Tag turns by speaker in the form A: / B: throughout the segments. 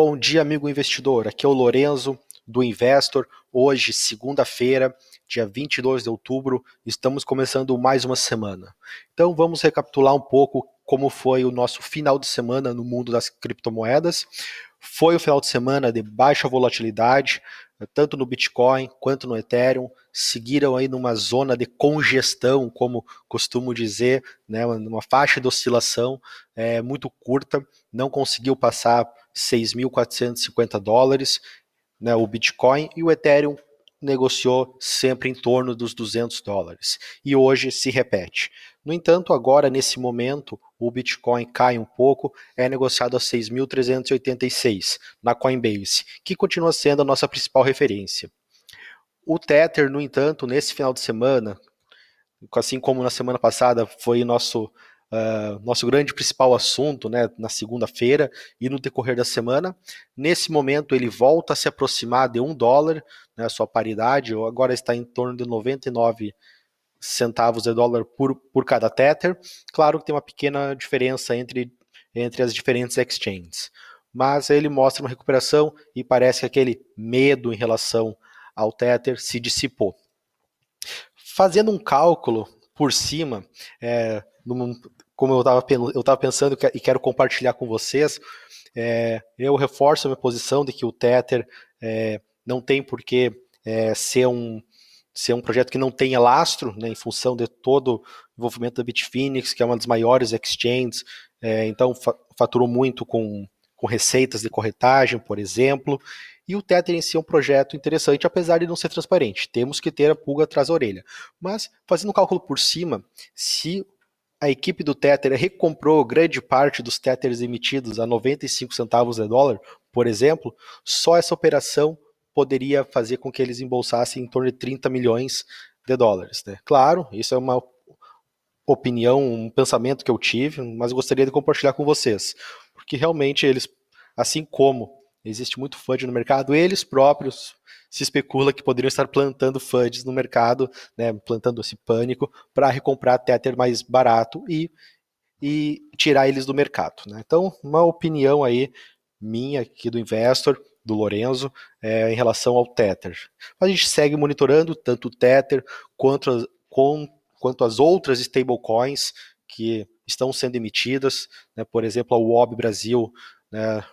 A: Bom dia, amigo investidor. Aqui é o Lorenzo do Investor. Hoje, segunda-feira, dia 22 de outubro, estamos começando mais uma semana. Então, vamos recapitular um pouco como foi o nosso final de semana no mundo das criptomoedas. Foi o final de semana de baixa volatilidade, tanto no Bitcoin quanto no Ethereum, seguiram aí numa zona de congestão, como costumo dizer, né, numa faixa de oscilação é, muito curta, não conseguiu passar 6.450 dólares, né, o Bitcoin, e o Ethereum negociou sempre em torno dos 200 dólares. E hoje se repete. No entanto, agora, nesse momento, o Bitcoin cai um pouco, é negociado a 6.386 na Coinbase, que continua sendo a nossa principal referência. O Tether, no entanto, nesse final de semana, assim como na semana passada foi nosso uh, nosso grande principal assunto né, na segunda-feira e no decorrer da semana. Nesse momento, ele volta a se aproximar de um dólar, né, sua paridade, agora está em torno de 99 centavos de dólar por, por cada Tether. Claro que tem uma pequena diferença entre, entre as diferentes exchanges, mas ele mostra uma recuperação e parece que aquele medo em relação ao Tether se dissipou. Fazendo um cálculo por cima, é, num, como eu estava pensando e quero compartilhar com vocês, é, eu reforço a minha posição de que o Tether é, não tem por que é, ser, um, ser um projeto que não tenha lastro, né, em função de todo o envolvimento da Bitfinex, que é uma das maiores exchanges, é, então fa faturou muito com, com receitas de corretagem, por exemplo, e o Tether em si é um projeto interessante, apesar de não ser transparente. Temos que ter a pulga atrás da orelha. Mas, fazendo um cálculo por cima, se a equipe do Tether recomprou grande parte dos Tethers emitidos a 95 centavos de dólar, por exemplo, só essa operação poderia fazer com que eles embolsassem em torno de 30 milhões de dólares. Né? Claro, isso é uma opinião, um pensamento que eu tive, mas gostaria de compartilhar com vocês, porque realmente eles, assim como existe muito FUD no mercado, eles próprios se especula que poderiam estar plantando FUDs no mercado, né, plantando esse pânico para recomprar Tether mais barato e, e tirar eles do mercado. Né? Então, uma opinião aí minha aqui do investor, do Lorenzo, é, em relação ao Tether. A gente segue monitorando tanto o Tether quanto as, com, quanto as outras stablecoins que estão sendo emitidas, né, por exemplo, a UOB Brasil, né,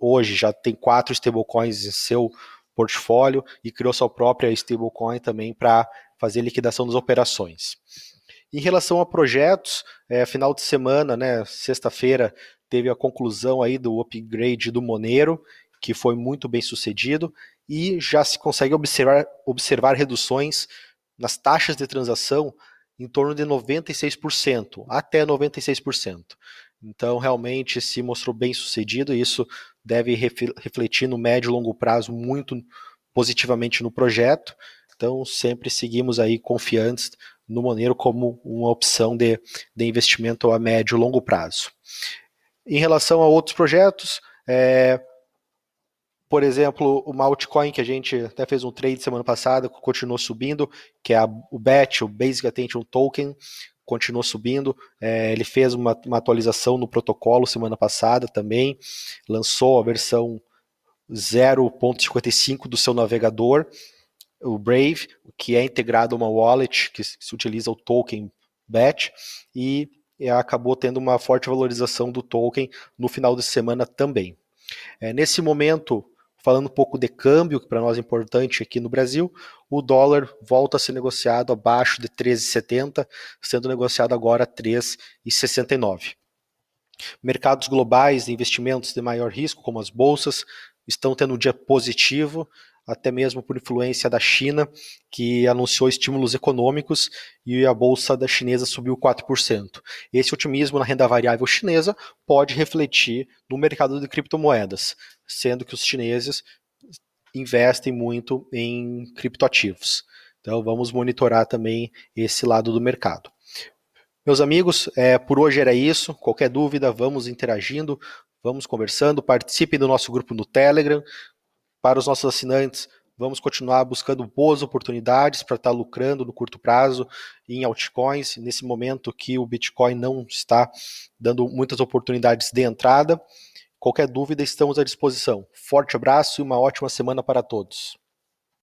A: hoje já tem quatro stablecoins em seu portfólio e criou sua própria stablecoin também para fazer liquidação das operações. Em relação a projetos, é, final de semana, né, sexta-feira, teve a conclusão aí do upgrade do Monero, que foi muito bem sucedido, e já se consegue observar, observar reduções nas taxas de transação em torno de 96%, até 96%. Então, realmente se mostrou bem sucedido e isso deve refletir no médio e longo prazo muito positivamente no projeto. Então, sempre seguimos aí confiantes no Monero como uma opção de, de investimento a médio e longo prazo. Em relação a outros projetos, é, por exemplo, o altcoin que a gente até fez um trade semana passada, continuou subindo, que é a, o BAT, o Basic Attention Token, continuou subindo. É, ele fez uma, uma, atualização no protocolo semana passada também, lançou a versão 0.55 do seu navegador, o Brave, que é integrado a uma wallet que se utiliza o token BAT e acabou tendo uma forte valorização do token no final de semana também. É, nesse momento, Falando um pouco de câmbio, que para nós é importante aqui no Brasil, o dólar volta a ser negociado abaixo de 13,70, sendo negociado agora a 3,69. Mercados globais de investimentos de maior risco, como as bolsas, estão tendo um dia positivo, até mesmo por influência da China, que anunciou estímulos econômicos e a bolsa da chinesa subiu 4%. Esse otimismo na renda variável chinesa pode refletir no mercado de criptomoedas, sendo que os chineses investem muito em criptoativos. Então vamos monitorar também esse lado do mercado. Meus amigos, é, por hoje era isso. Qualquer dúvida, vamos interagindo, vamos conversando. Participem do nosso grupo no Telegram. Para os nossos assinantes, vamos continuar buscando boas oportunidades para estar lucrando no curto prazo em altcoins, nesse momento que o Bitcoin não está dando muitas oportunidades de entrada. Qualquer dúvida, estamos à disposição. Forte abraço e uma ótima semana para todos.